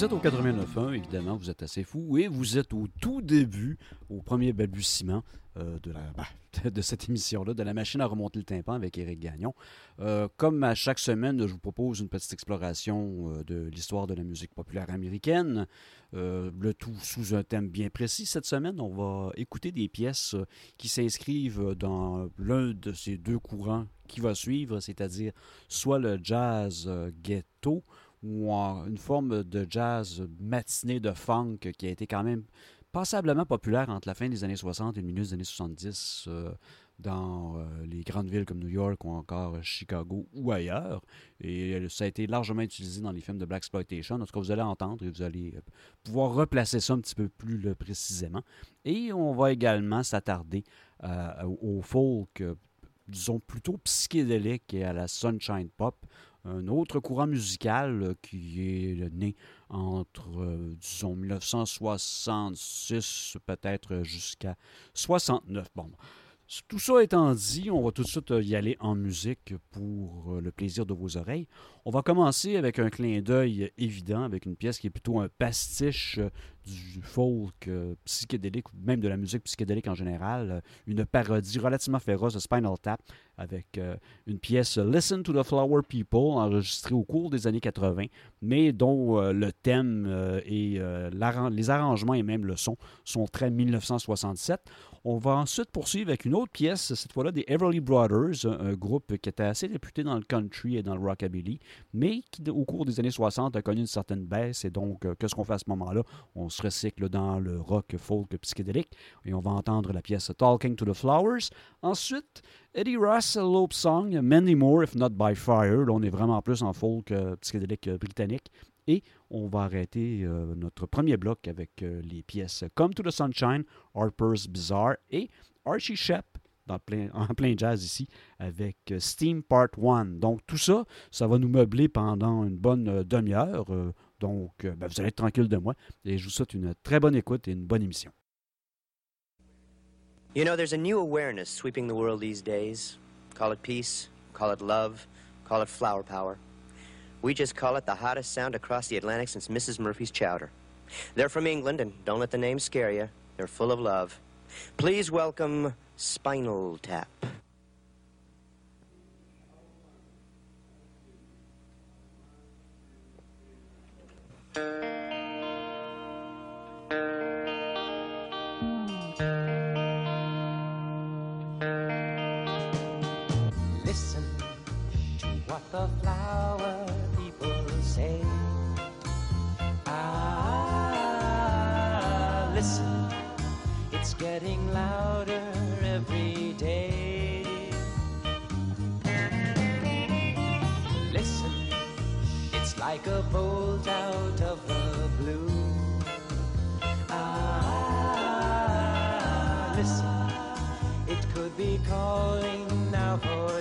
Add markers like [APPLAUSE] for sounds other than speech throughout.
Vous êtes au 89.1, évidemment, vous êtes assez fou, et vous êtes au tout début, au premier balbutiement euh, [LAUGHS] bah, de cette émission-là, de la machine à remonter le tympan avec Éric Gagnon. Euh, comme à chaque semaine, je vous propose une petite exploration euh, de l'histoire de la musique populaire américaine, le tout sous un thème bien précis. Cette semaine, on va écouter des pièces qui s'inscrivent dans l'un de ces deux courants qui va suivre, c'est-à-dire soit le jazz ghetto, ou une forme de jazz matiné de funk qui a été quand même passablement populaire entre la fin des années 60 et le milieu des années 70 euh, dans euh, les grandes villes comme New York ou encore Chicago ou ailleurs. Et ça a été largement utilisé dans les films de Black Exploitation. En tout cas, vous allez entendre et vous allez euh, pouvoir replacer ça un petit peu plus précisément. Et on va également s'attarder au folk, disons plutôt psychédélique et à la sunshine pop un autre courant musical euh, qui est né entre, euh, disons, 1966 peut-être jusqu'à 69. Bon, tout ça étant dit, on va tout de suite euh, y aller en musique pour le plaisir de vos oreilles. On va commencer avec un clin d'œil évident, avec une pièce qui est plutôt un pastiche du folk euh, psychédélique, même de la musique psychédélique en général, euh, une parodie relativement féroce de Spinal Tap avec euh, une pièce Listen to the Flower People enregistrée au cours des années 80, mais dont le thème et les arrangements et même le son sont très 1967. On va ensuite poursuivre avec une autre pièce, cette fois-là des Everly Brothers, un groupe qui était assez réputé dans le country et dans le rockabilly, mais qui, au cours des années 60, a connu une certaine baisse. Et donc, qu'est-ce qu'on fait à ce moment-là? On se recycle dans le rock folk psychédélique et on va entendre la pièce Talking to the Flowers. Ensuite, Eddie Ross, Lope Song, Many More If Not By Fire. Là, on est vraiment plus en folk euh, psychédélique euh, britannique. Et on va arrêter euh, notre premier bloc avec les pièces Come to the Sunshine, Harper's Bizarre et Archie Shep plein, [LAUGHS] en plein jazz ici avec Steam Part 1. Donc tout ça, ça va nous meubler pendant une bonne demi-heure. Donc, euh, ben, vous allez être tranquille de moi. Et je vous souhaite une très bonne écoute et une bonne émission. You know, there's a new awareness sweeping the world these days. Call it peace, call it love, call it flower power. We just call it the hottest sound across the Atlantic since Mrs. Murphy's chowder. They're from England, and don't let the name scare you. They're full of love. Please welcome Spinal Tap. Listen, it's getting louder every day. Listen, it's like a bolt out of the blue. Ah, listen, it could be calling now for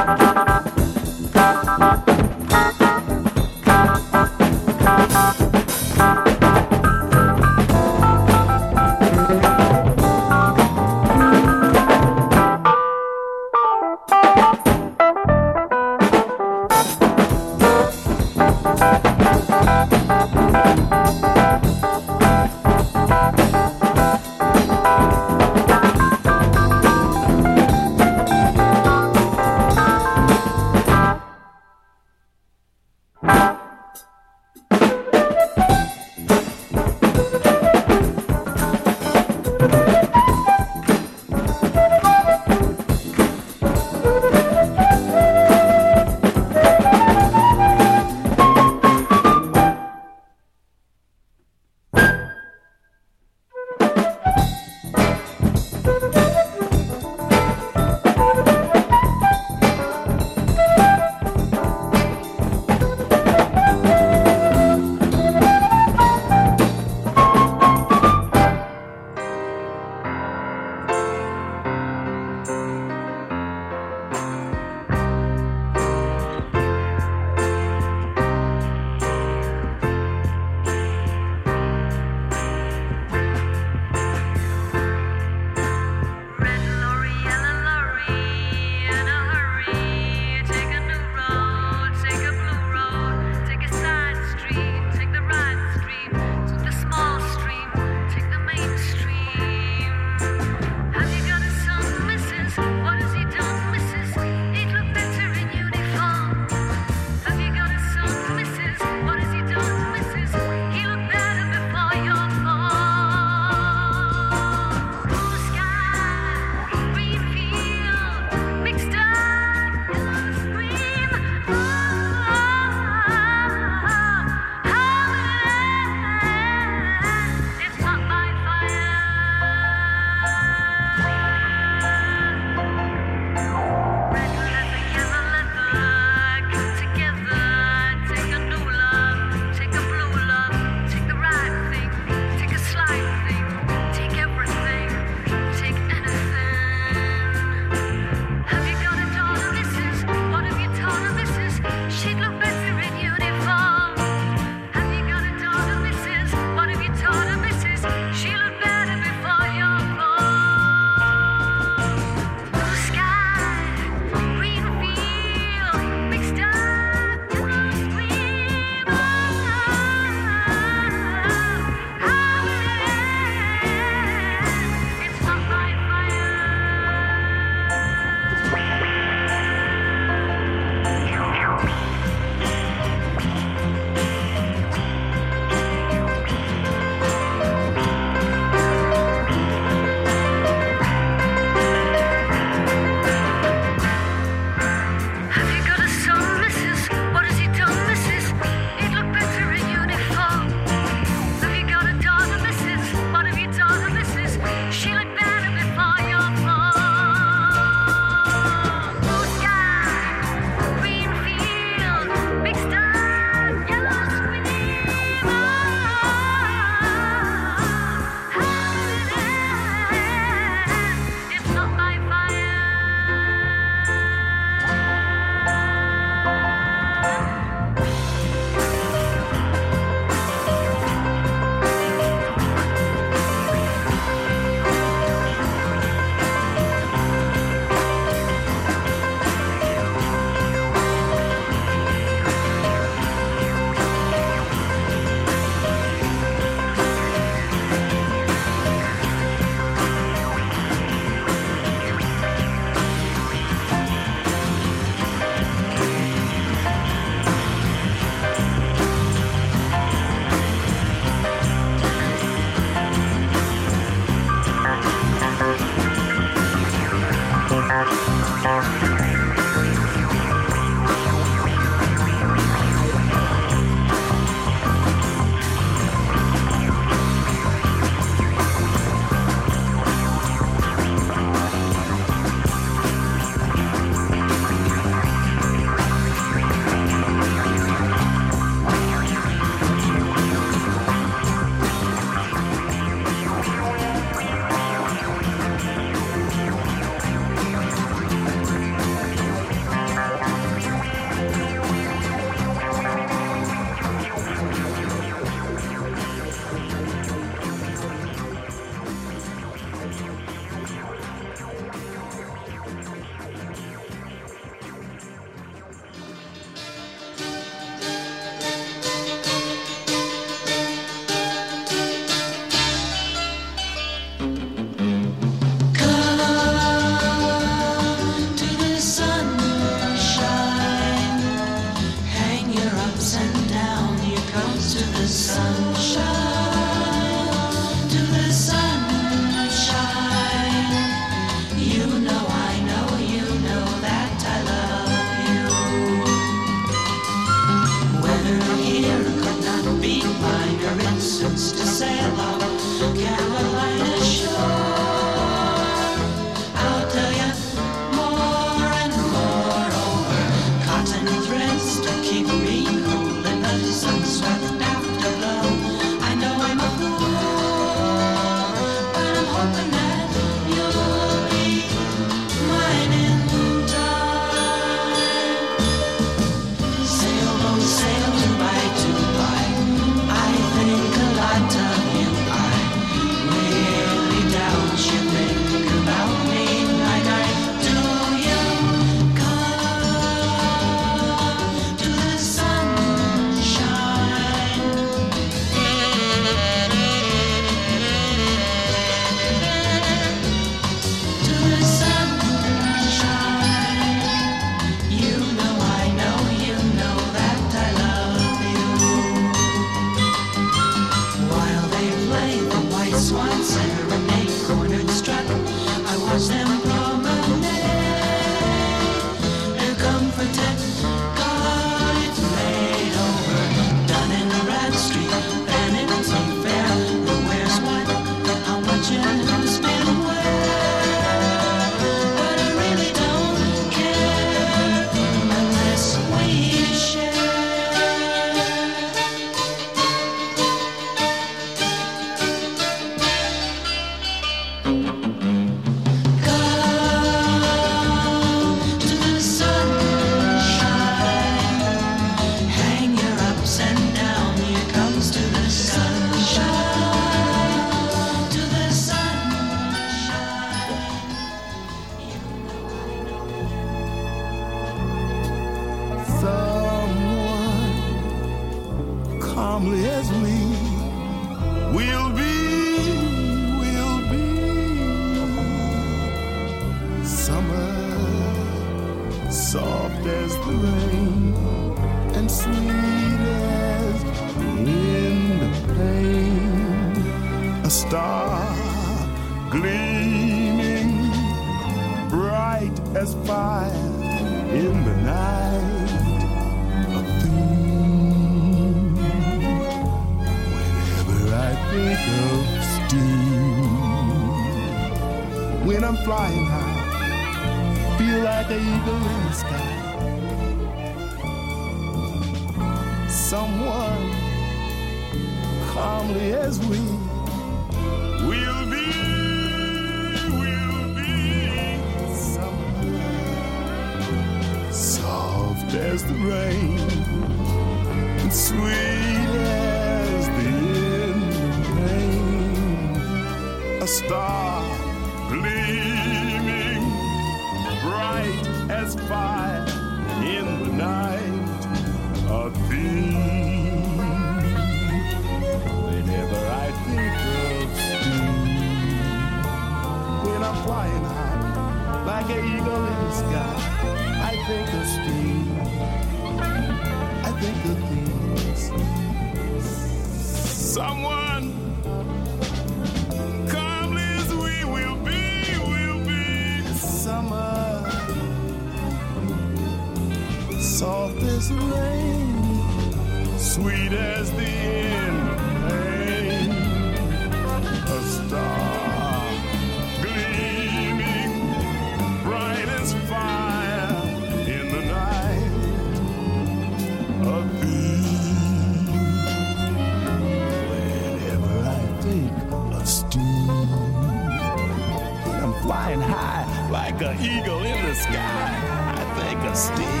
flying high like an eagle in the sky. I think of Steve.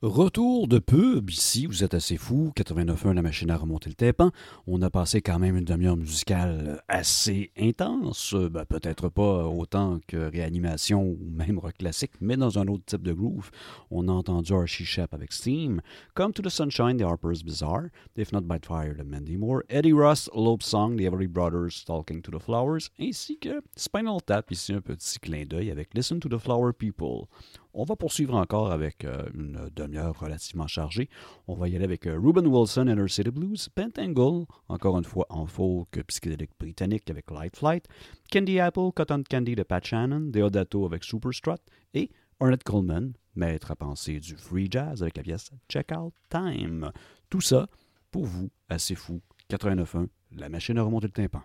Retour de pub ici, vous êtes assez fou, 89.1 la machine à remonter le tympan. On a passé quand même une demi-heure musicale assez intense, ben, peut-être pas autant que réanimation ou même rock classique, mais dans un autre type de groove. On a entendu Archie Shep avec Steam, Come to the Sunshine The Harper's Bizarre, If Not by Fire de Mandy Moore, Eddie Ross, Lope Song, The Every Brothers Talking to the Flowers, ainsi que Spinal Tap, ici un petit clin d'œil avec Listen to the Flower People. On va poursuivre encore avec euh, une demi-heure relativement chargée. On va y aller avec euh, Ruben Wilson, Inner City Blues, Pentangle, encore une fois en folk psychédélique britannique avec Light Flight, Candy Apple, Cotton Candy de Pat Shannon, Deodato avec Superstrut et Ernest Coleman, maître à penser du free jazz avec la pièce Check Out Time. Tout ça pour vous, assez fou, 89.1, la machine à remonter le tympan.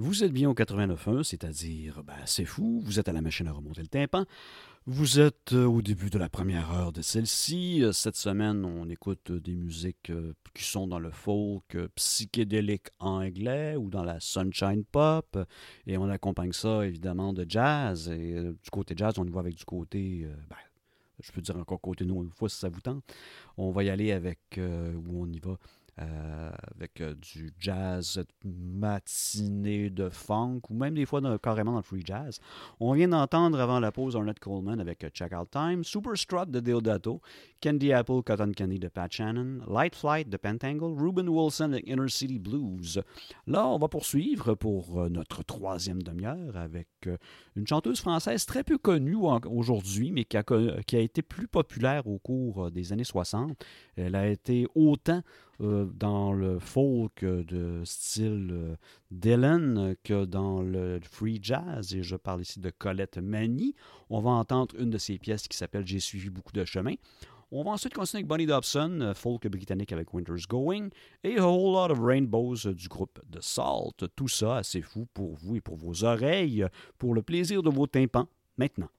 Vous êtes bien au 89.1, c'est-à-dire, ben, c'est fou, vous êtes à la machine à remonter le tympan. Vous êtes euh, au début de la première heure de celle-ci. Euh, Cette semaine, on écoute euh, des musiques qui sont dans le folk psychédélique anglais ou dans la sunshine pop. Et on accompagne ça, évidemment, de jazz. Et du côté jazz, on y va avec du côté, ben, je peux dire encore côté nous, une fois si ça vous tente. On va y aller avec, où on y va, euh, avec euh, du jazz matinée de funk ou même des fois carrément dans le free jazz. On vient d'entendre avant la pause Ornette Coleman avec euh, Check Out Time, Super Strut de Deodato, Candy Apple Cotton Candy de Pat Shannon, Light Flight de Pentangle, Ruben Wilson avec Inner City Blues. Là, on va poursuivre pour notre troisième demi-heure avec une chanteuse française très peu connue aujourd'hui, mais qui a, été plus populaire au cours des années 60. Elle a été autant dans le folk euh, de style euh, Dylan que dans le free jazz, et je parle ici de Colette Mani. On va entendre une de ses pièces qui s'appelle J'ai suivi beaucoup de chemin. On va ensuite continuer avec Bonnie Dobson, euh, folk britannique avec Winter's Going, et A Whole Lot of Rainbows euh, du groupe The Salt. Tout ça assez fou pour vous et pour vos oreilles, pour le plaisir de vos tympans, maintenant.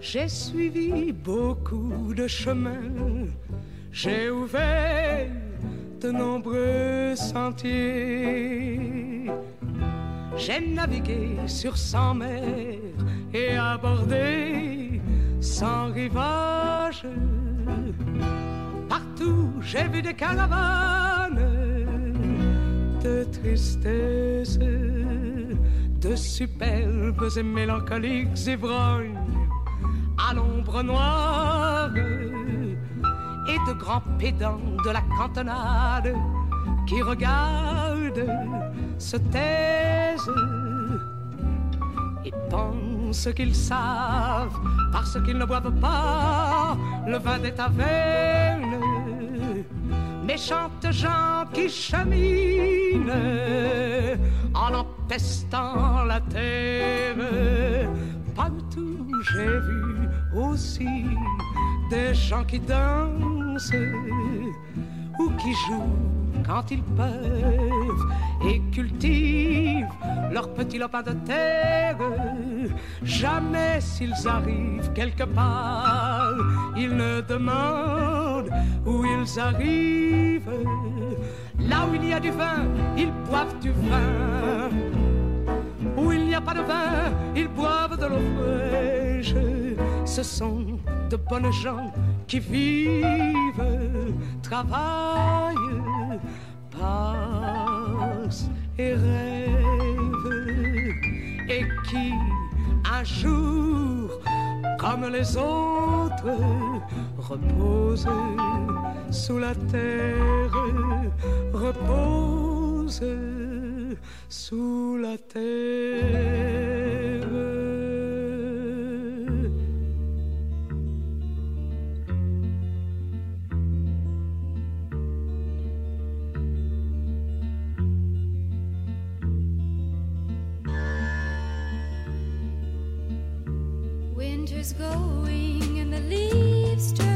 J'ai suivi beaucoup de chemins, j'ai ouvert de nombreux sentiers. J'ai navigué sur cent mers et abordé sans rivage. Partout j'ai vu des caravanes de tristesse, de superbes et mélancoliques ivrognes à l'ombre noire et de grands pédants de la cantonade qui regardent, se taisent et pensent qu'ils savent parce qu'ils ne boivent pas le vin des tavernes. Méchantes gens qui cheminent en empestant la terre. Partout j'ai vu aussi des gens qui dansent ou qui jouent quand ils peuvent et cultivent leur petit lopin de terre. Jamais s'ils arrivent quelque part, ils ne demandent où ils arrivent. Là où il y a du vin, ils boivent du vin. Où il n'y a pas de vin, ils boivent de l'eau fraîche. Ce sont de bonnes gens qui vivent, travaillent, passent et rêvent. Et qui, un jour, comme les autres, reposent sous la terre, reposent sous la terre. Winter's going and the leaves turn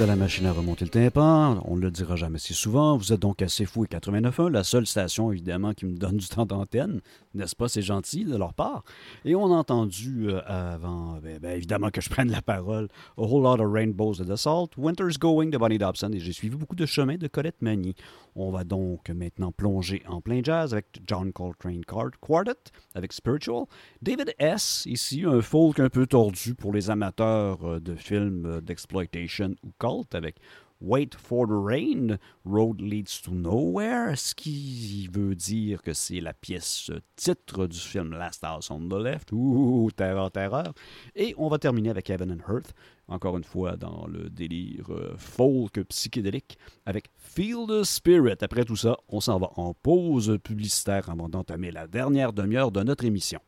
à la machine à remonter le tympan, on ne le dira jamais si souvent. Vous êtes donc C'est Fou et 89.1, la seule station évidemment qui me donne du temps d'antenne, n'est-ce pas? C'est gentil de leur part. Et on a entendu euh, avant, évidemment que je prenne la parole, A Whole Lot of Rainbows de The Salt, Winter's Going de Bonnie Dobson et j'ai suivi beaucoup de chemins de Colette Mani. On va donc maintenant plonger en plein jazz avec John Coltrane Quart- Quartet, avec Spiritual. David S., ici, un folk un peu tordu pour les amateurs euh, de films euh, d'exploitation ou cult, avec Wait for the Rain, Road Leads to Nowhere, ce qui veut dire que c'est la pièce titre du film Last House on the Left. Ouh, terreur, terreur. Et on va terminer avec Heaven and Earth, encore une fois dans le délire euh, folk psychédélique, avec Feel the Spirit. Après tout ça, on s'en va en pause publicitaire avant d'entamer la dernière demi-heure de notre émission.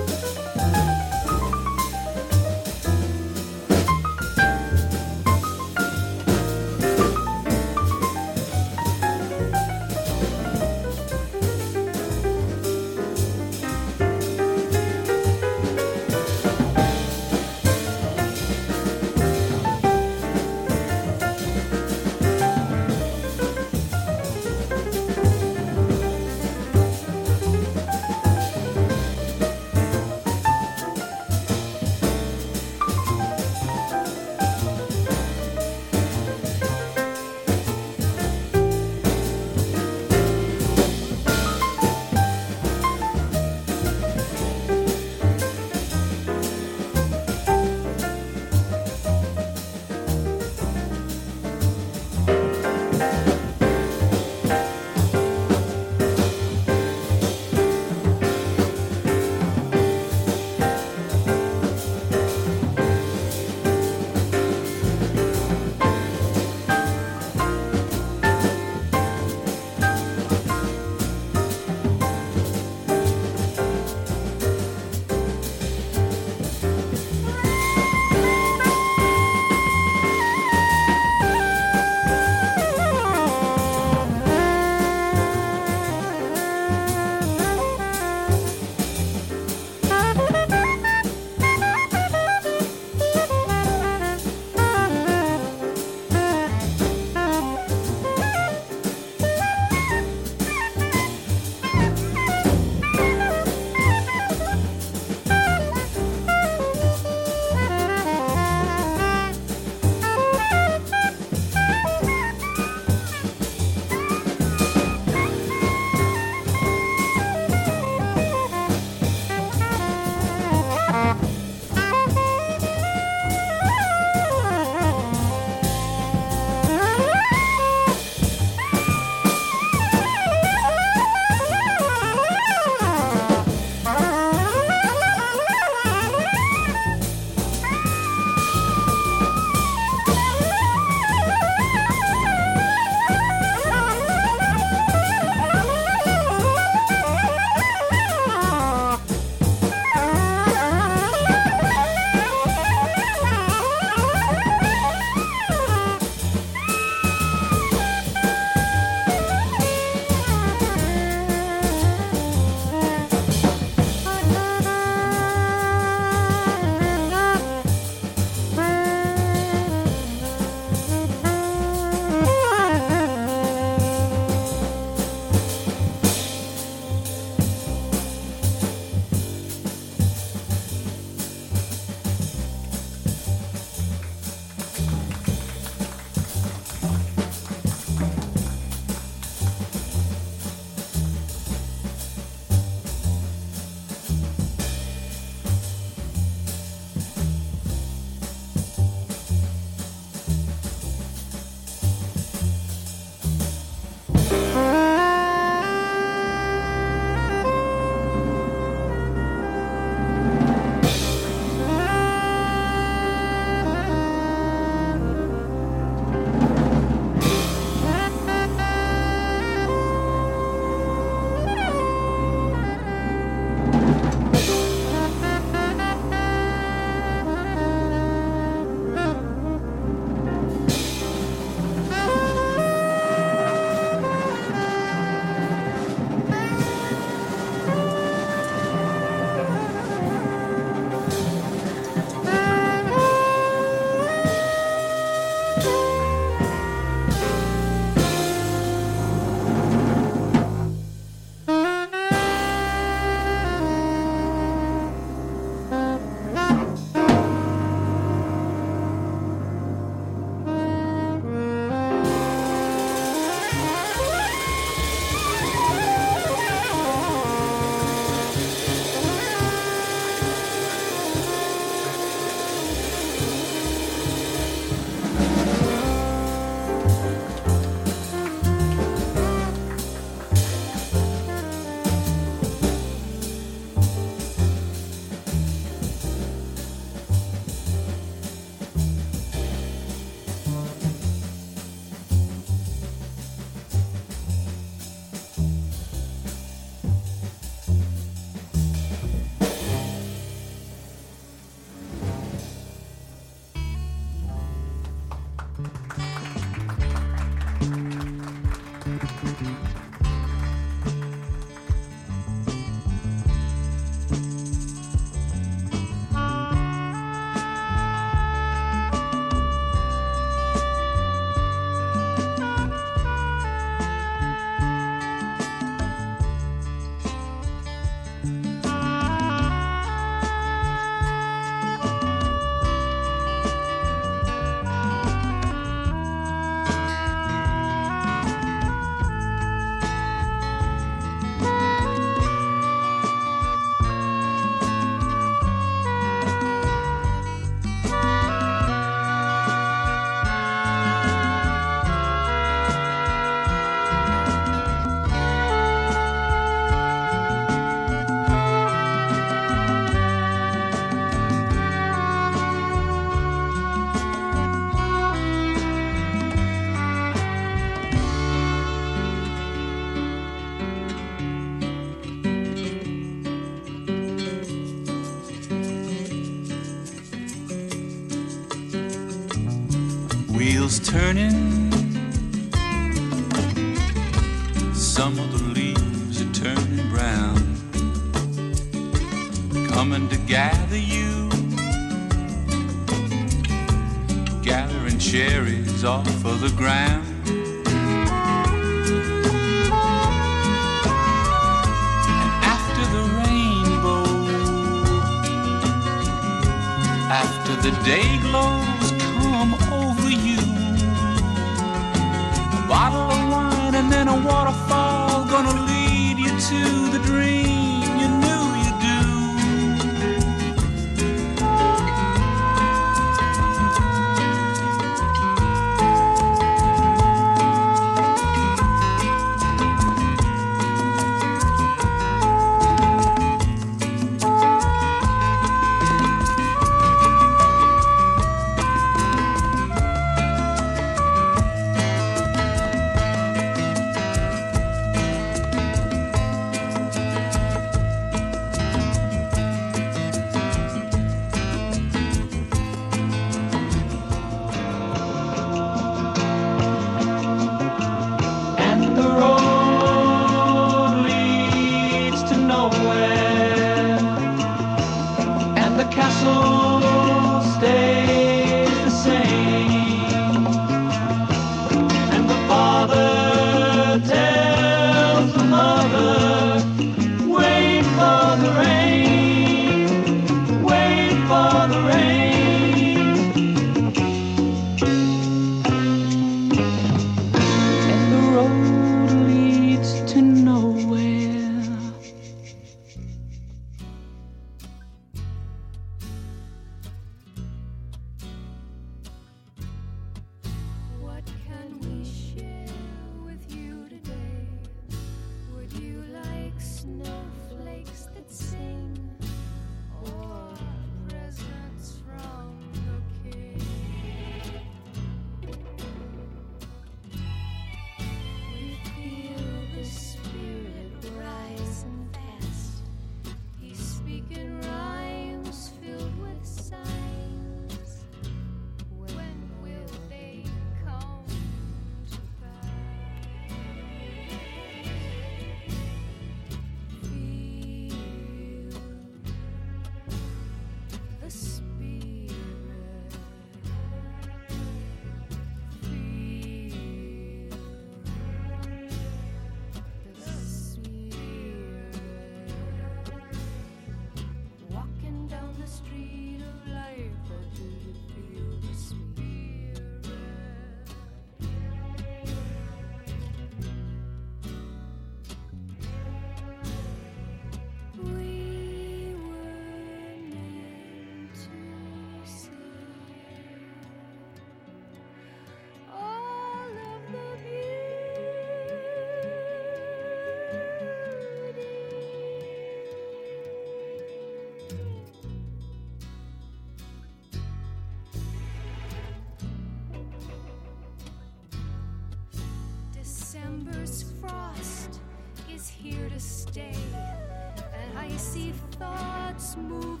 smooth.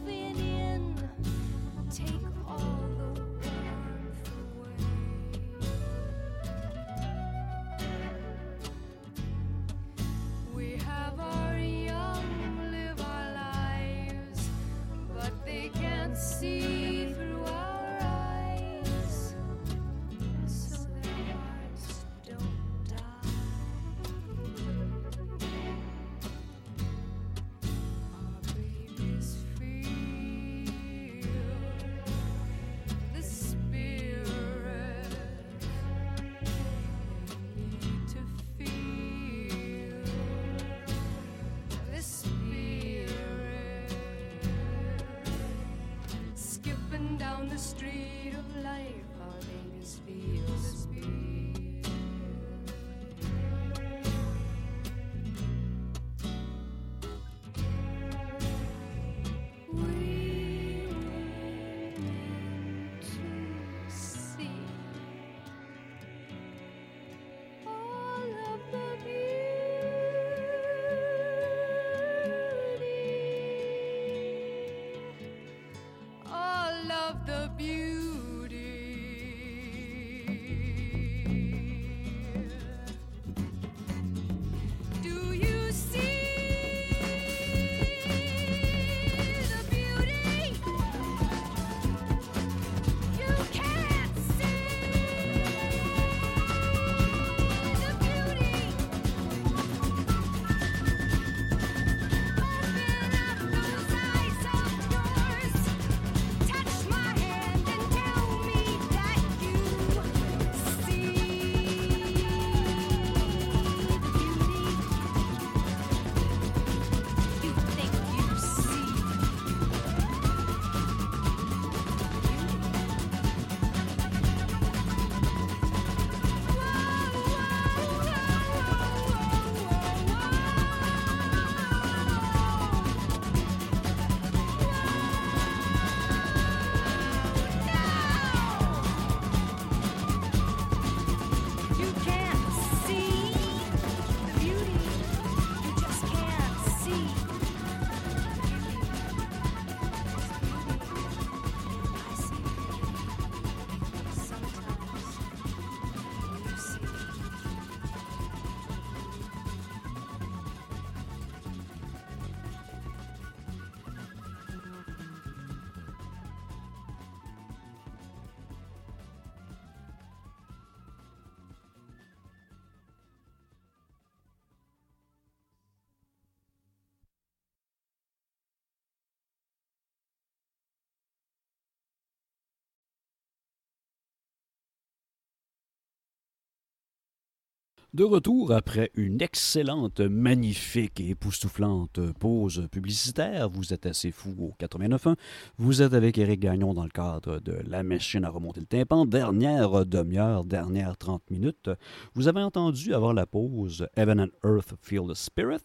De retour après une excellente, magnifique et époustouflante pause publicitaire, vous êtes assez fou au 89.1. Vous êtes avec Éric Gagnon dans le cadre de La machine à remonter le tympan. Dernière demi-heure, dernière 30 minutes. Vous avez entendu avant la pause Heaven and Earth Feel the Spirit.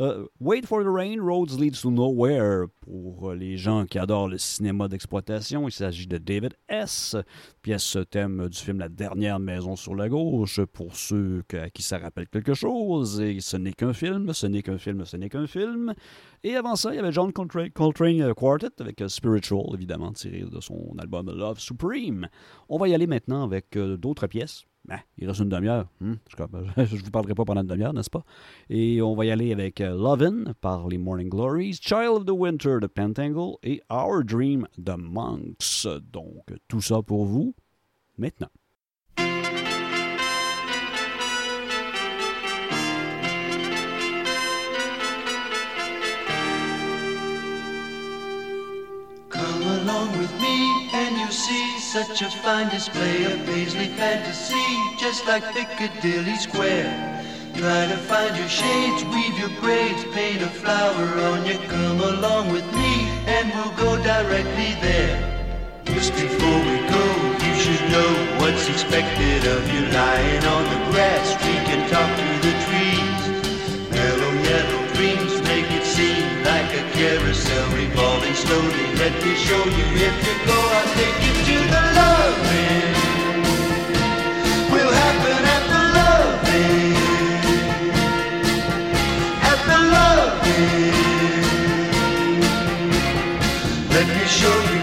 Euh, Wait for the Rain, Roads Leads to Nowhere. Pour les gens qui adorent le cinéma d'exploitation, il s'agit de David S. Pièce thème du film La dernière maison sur la gauche. Pour ceux à qui ça rappelle quelque chose, et ce n'est qu'un film, ce n'est qu'un film, ce n'est qu'un film. Et avant ça, il y avait John Coltrane, euh, Quartet avec euh, Spiritual, évidemment, tiré de son album Love Supreme. On va y aller maintenant avec d'autres pièces. Ben, il reste une demi-heure. Hmm, je ne [LAUGHS] vous parlerai pas pendant une demi-heure, n'est-ce pas? Et on va y aller avec euh, Lovin' par les Morning Glories, Child of the Winter de Pentangle et Our Dream de Monks. Donc, tout ça pour vous maintenant. See such a fine display of paisley fantasy, just like Piccadilly Square. Try to find your shades, weave your braids, paint a flower on you. Come along with me and we'll go directly there. Just before we go, you should know what's expected of you. Lying on the grass, we can talk to the trees. Mellow yellow dreams make it seem like a carousel slowly. Let me show you if you go, I'll take you to the loving. Will happen at the. At the. Let me show you.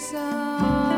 So.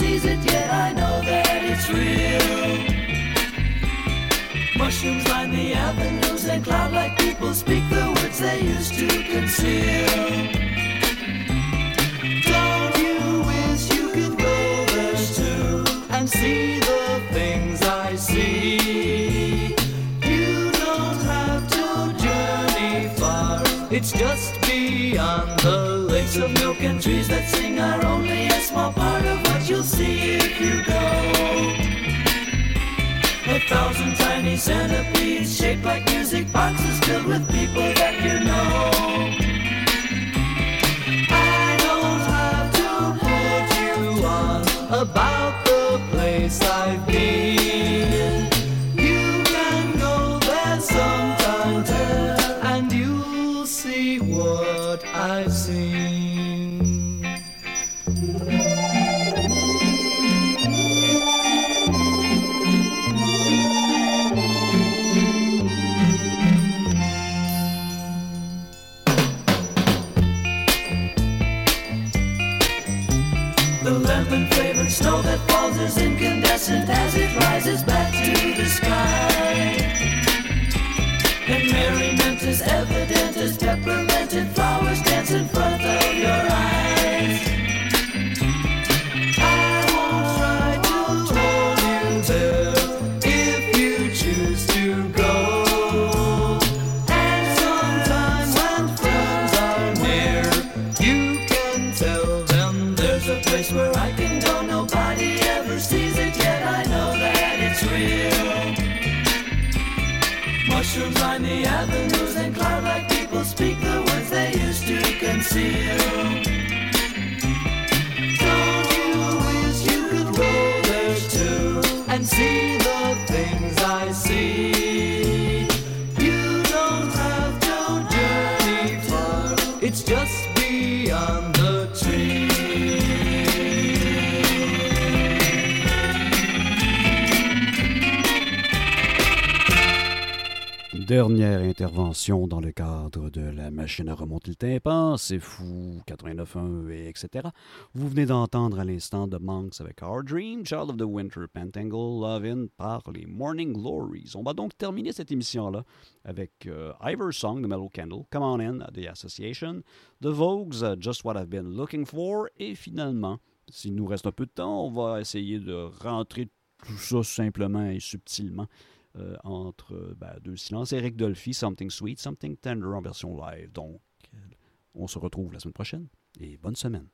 Sees it yet. I know that it's real. Mushrooms line the avenues and cloud-like people speak the words they used to conceal. Don't you wish you could go there too and see the things I see? You don't have to journey far. It's just beyond the lakes of milk and trees centipedes shaped like music boxes filled with people that you know. Dans le cadre de la machine à remonter le tympan, c'est fou, 89.1 et etc. Vous venez d'entendre à l'instant The Monks avec Our Dream, Child of the Winter, Pentangle, Love In par les Morning Glories. On va donc terminer cette émission-là avec euh, Ivor Song de Mellow Candle, Come On In, The Association, The Vogues, Just What I've Been Looking For, et finalement, s'il nous reste un peu de temps, on va essayer de rentrer tout ça simplement et subtilement euh, entre ben, deux silences. Eric Dolphy, Something Sweet, Something Tender en version live. Donc, euh, on se retrouve la semaine prochaine et bonne semaine.